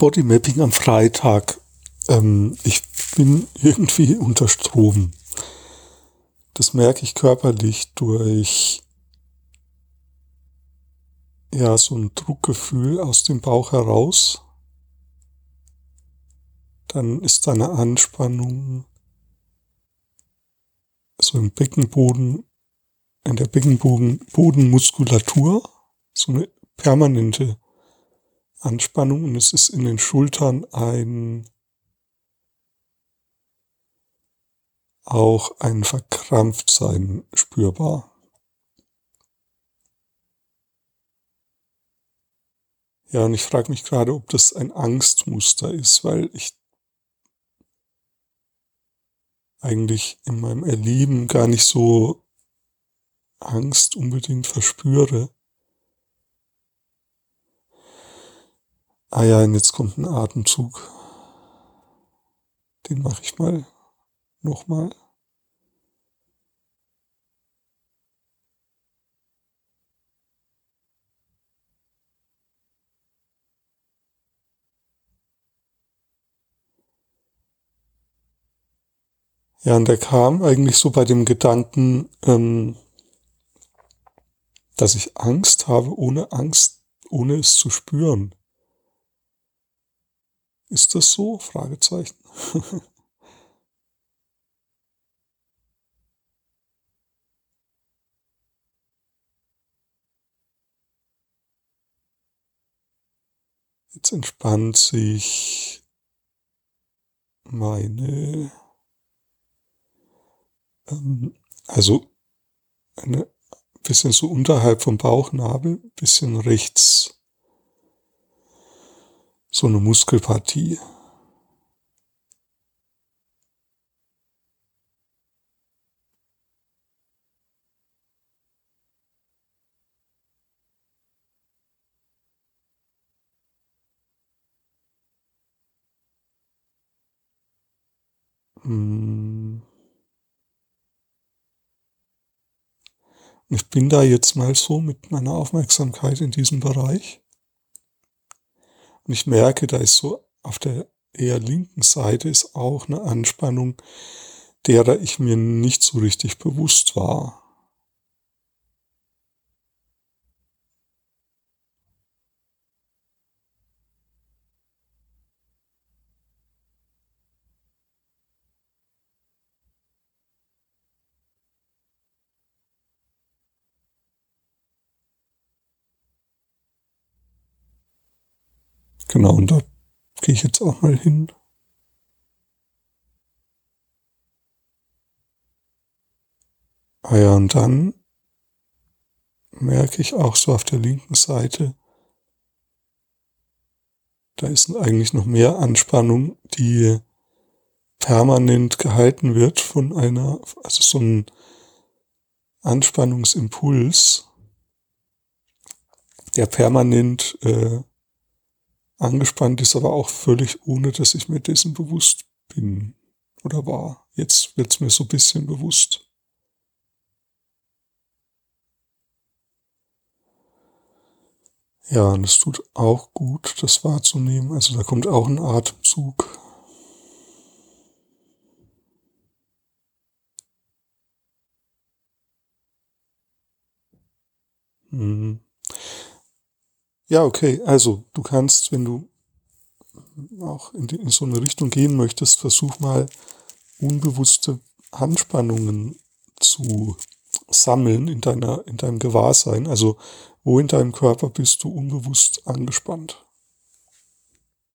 Bodymapping am Freitag. Ähm, ich bin irgendwie unter Strom. Das merke ich körperlich durch ja so ein Druckgefühl aus dem Bauch heraus. Dann ist da eine Anspannung so im Beckenboden, in der Beckenbodenmuskulatur, so eine permanente Anspannung und es ist in den Schultern ein auch ein Verkrampftsein spürbar. Ja, und ich frage mich gerade, ob das ein Angstmuster ist, weil ich eigentlich in meinem Erleben gar nicht so Angst unbedingt verspüre. Ah ja, und jetzt kommt ein Atemzug. Den mache ich mal nochmal. Ja, und der kam eigentlich so bei dem Gedanken, ähm, dass ich Angst habe, ohne Angst, ohne es zu spüren. Ist das so? Fragezeichen. Jetzt entspannt sich meine, ähm, also eine bisschen so unterhalb vom Bauchnabel, bisschen rechts so eine Muskelpartie. Hm. Ich bin da jetzt mal so mit meiner Aufmerksamkeit in diesem Bereich. Und ich merke, da ist so auf der eher linken Seite ist auch eine Anspannung, derer ich mir nicht so richtig bewusst war. Genau, und da gehe ich jetzt auch mal hin. Ah ja, und dann merke ich auch so auf der linken Seite, da ist eigentlich noch mehr Anspannung, die permanent gehalten wird von einer, also so ein Anspannungsimpuls, der permanent äh, angespannt ist, aber auch völlig ohne, dass ich mir dessen bewusst bin oder war. Jetzt wird's mir so ein bisschen bewusst. Ja, und es tut auch gut, das wahrzunehmen. Also da kommt auch ein Atemzug. Mhm. Ja, okay. Also du kannst, wenn du auch in, die, in so eine Richtung gehen möchtest, versuch mal unbewusste Handspannungen zu sammeln in deiner, in deinem Gewahrsein. Also wo in deinem Körper bist du unbewusst angespannt?